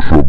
Persian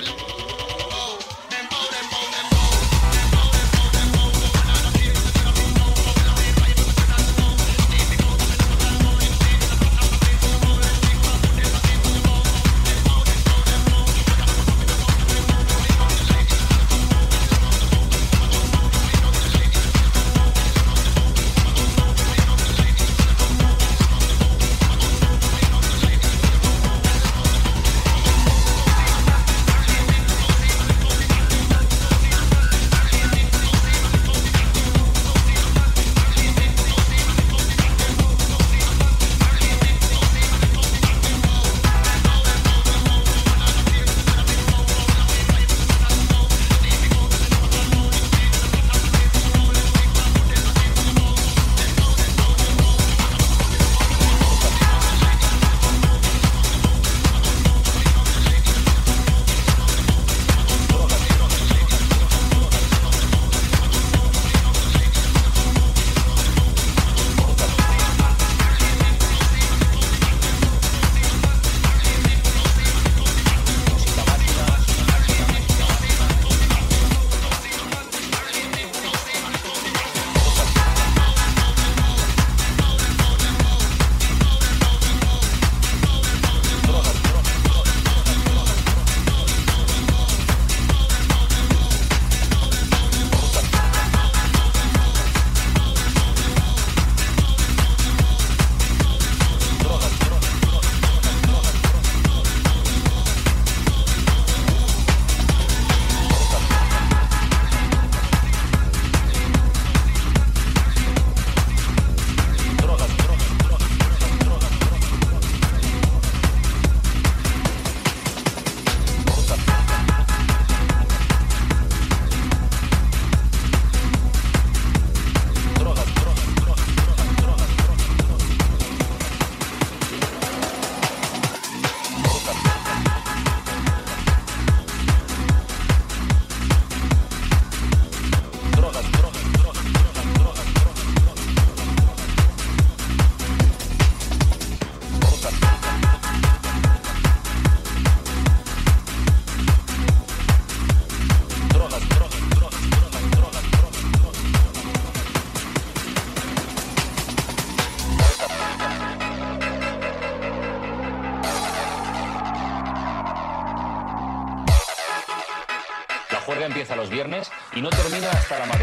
Yo. Hasta la madrugada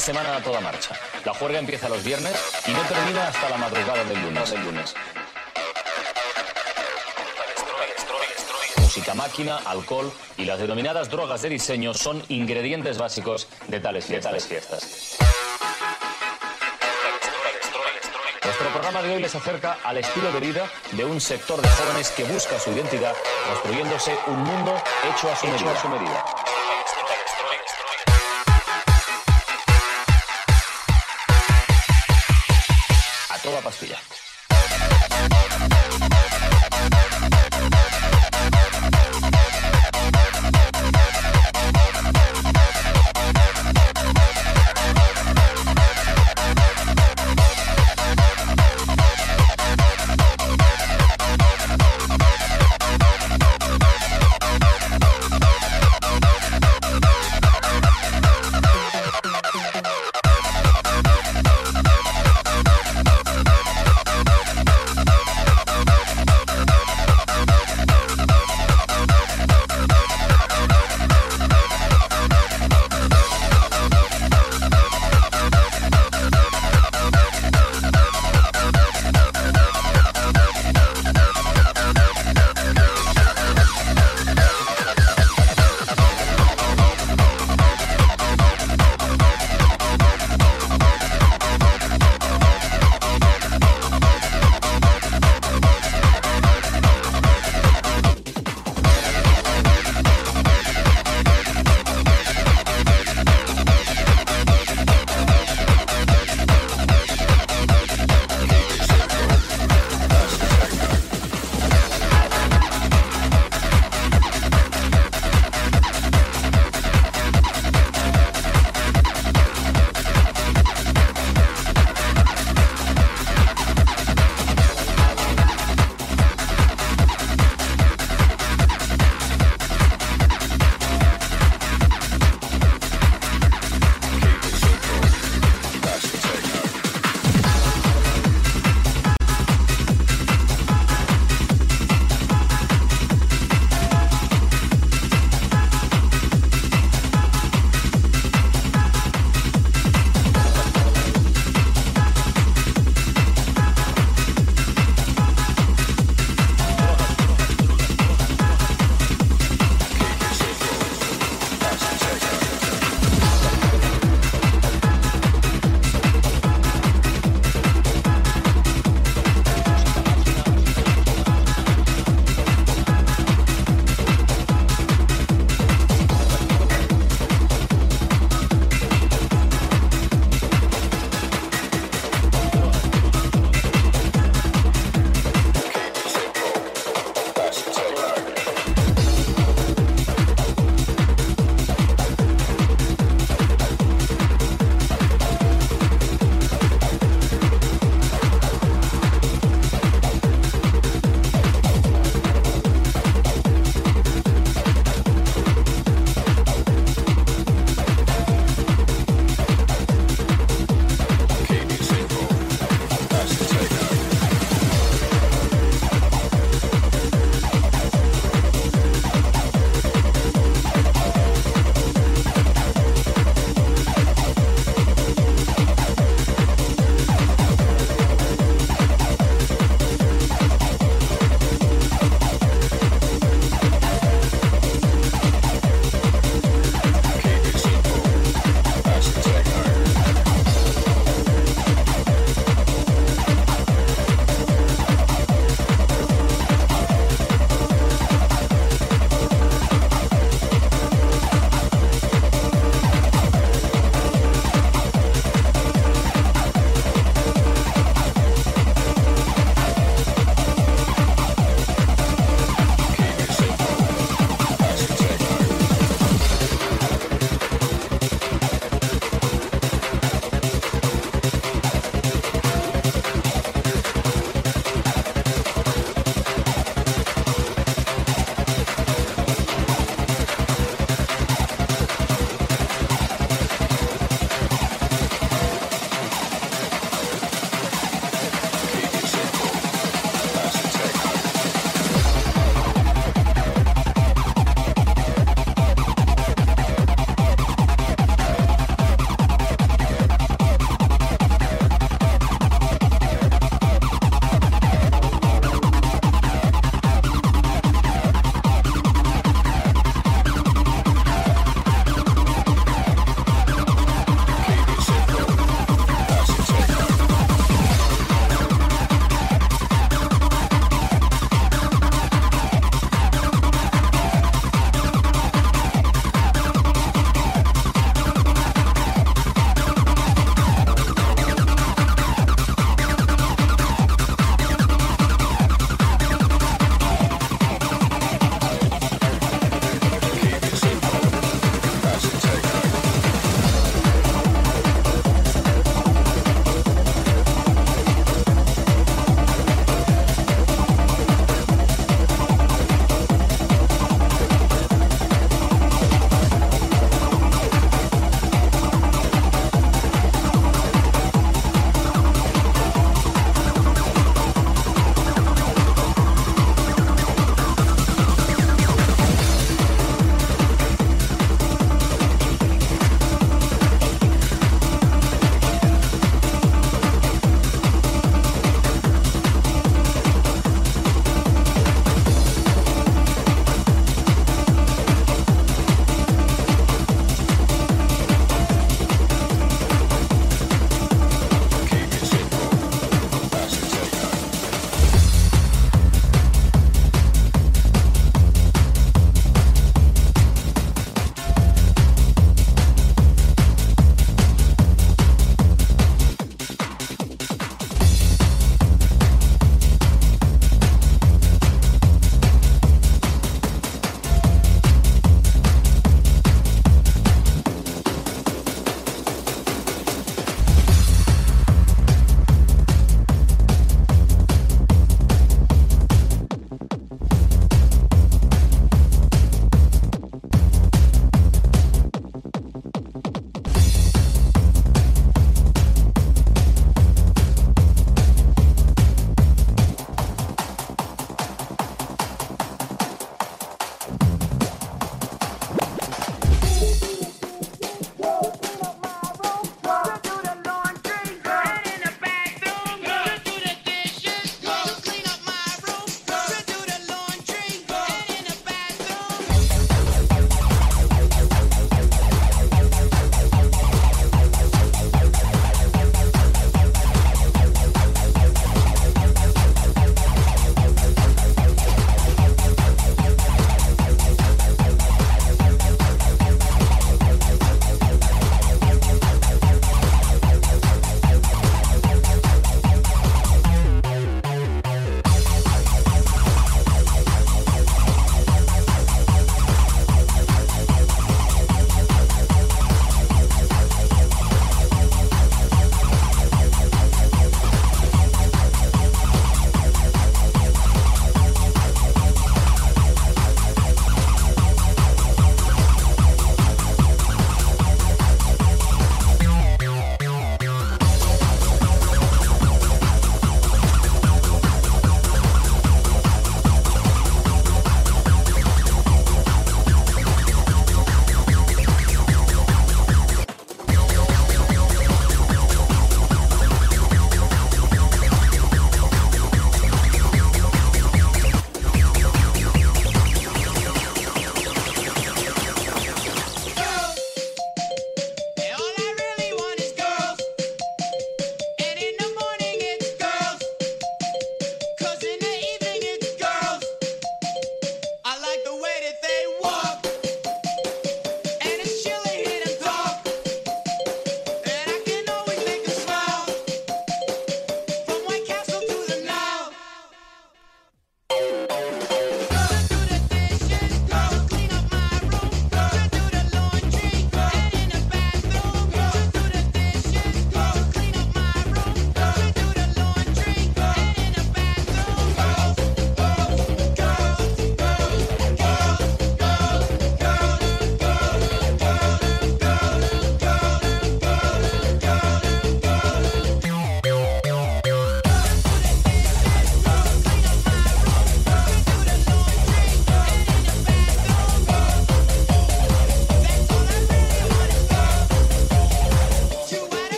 de semana a toda marcha. La juerga empieza los viernes y no termina hasta la madrugada del lunes. Del lunes. música máquina, alcohol y las denominadas drogas de diseño son ingredientes básicos de tales fiestas. De tales fiestas. Nuestro programa de hoy les acerca al estilo de vida de un sector de jóvenes que busca su identidad, construyéndose un mundo hecho a su medida. A su medida.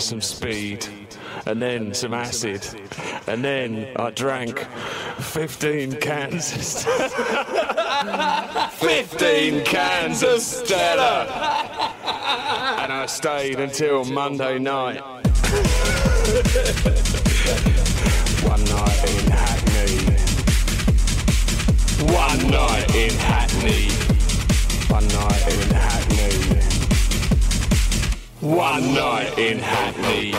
some speed, and then some acid, and then I drank 15 cans. 15 cans of Stella! And I stayed until Monday night. One night in Hackney. One night in Hackney. One night in Hackney. One night in Hackney.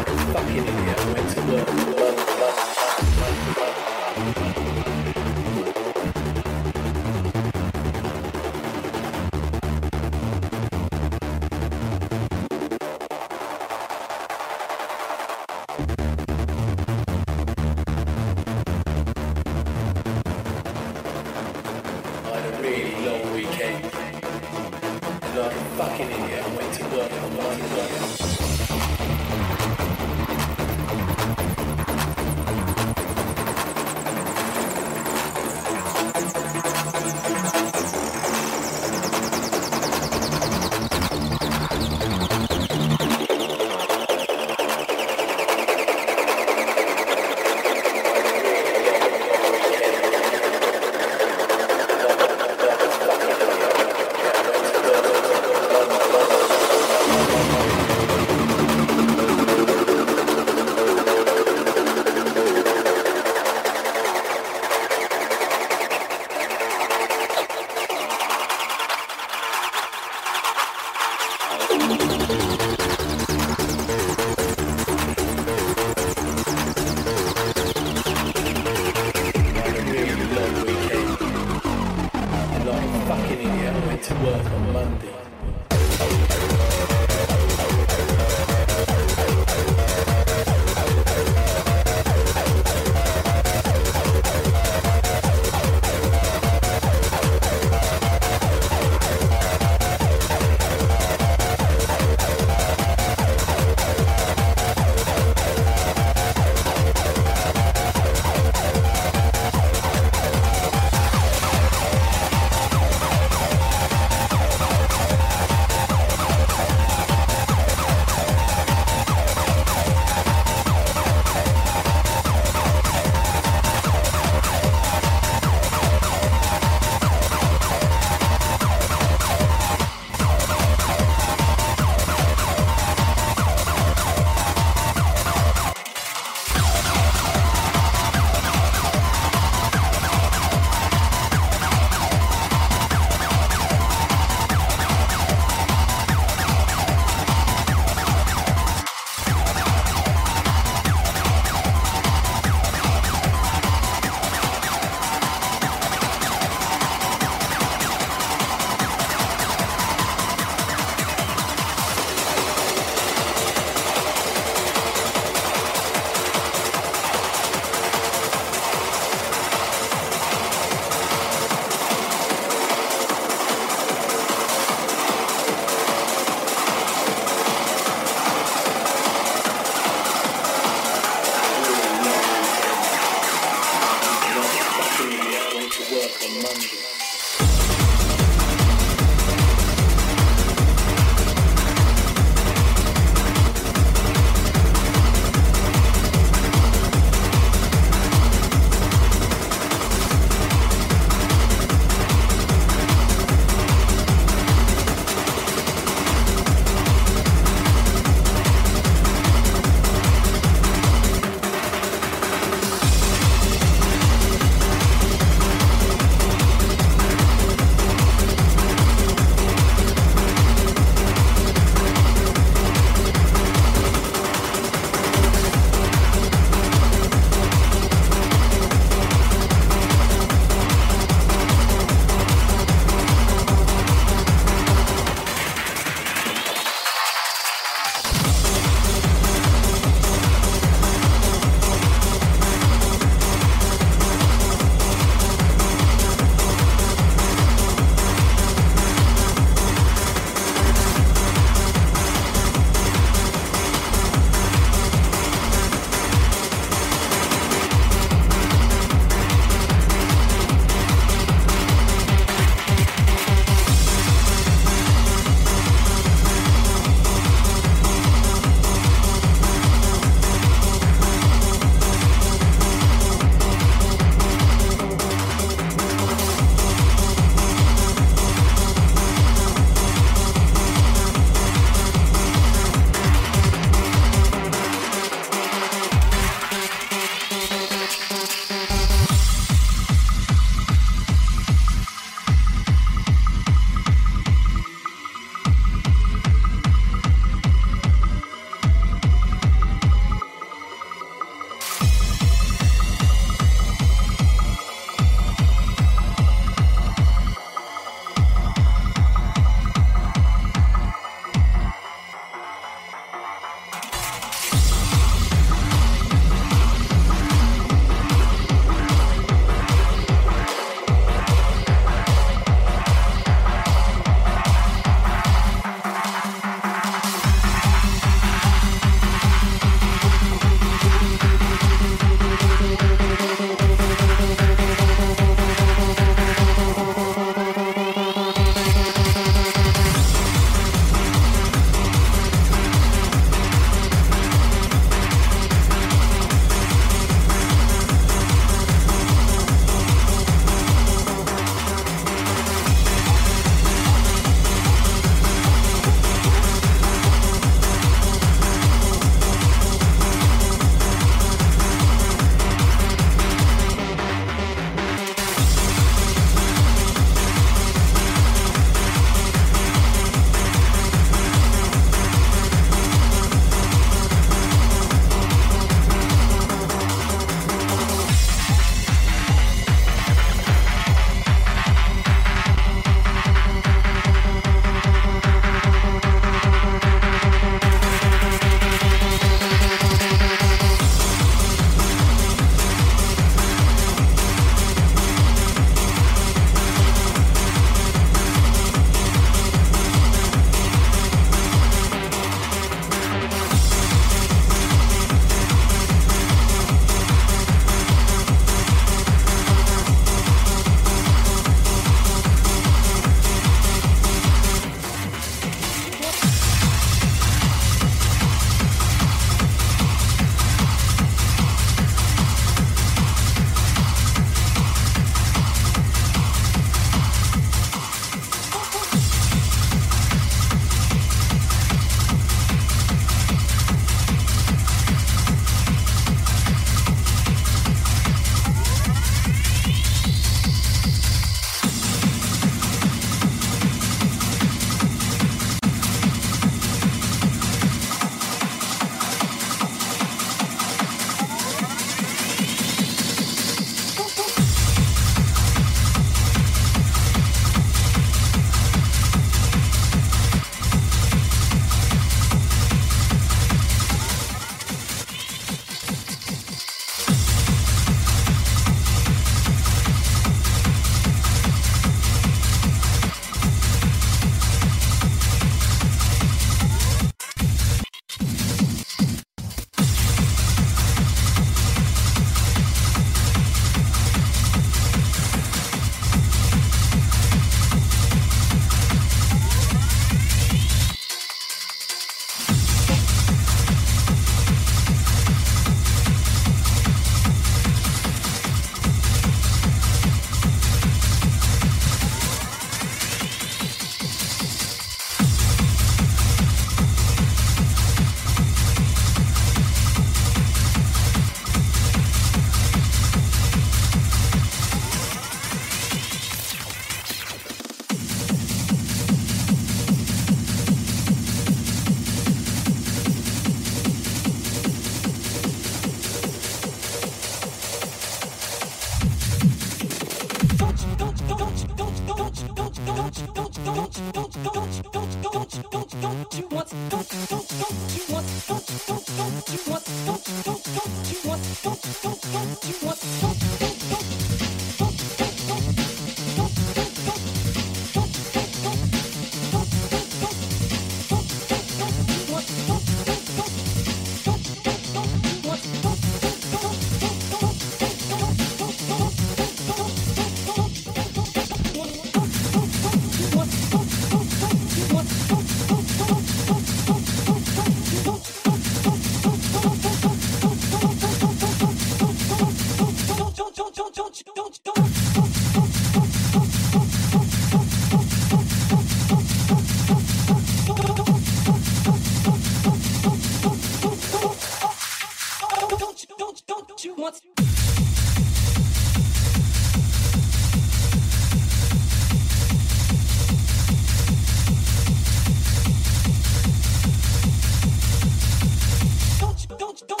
The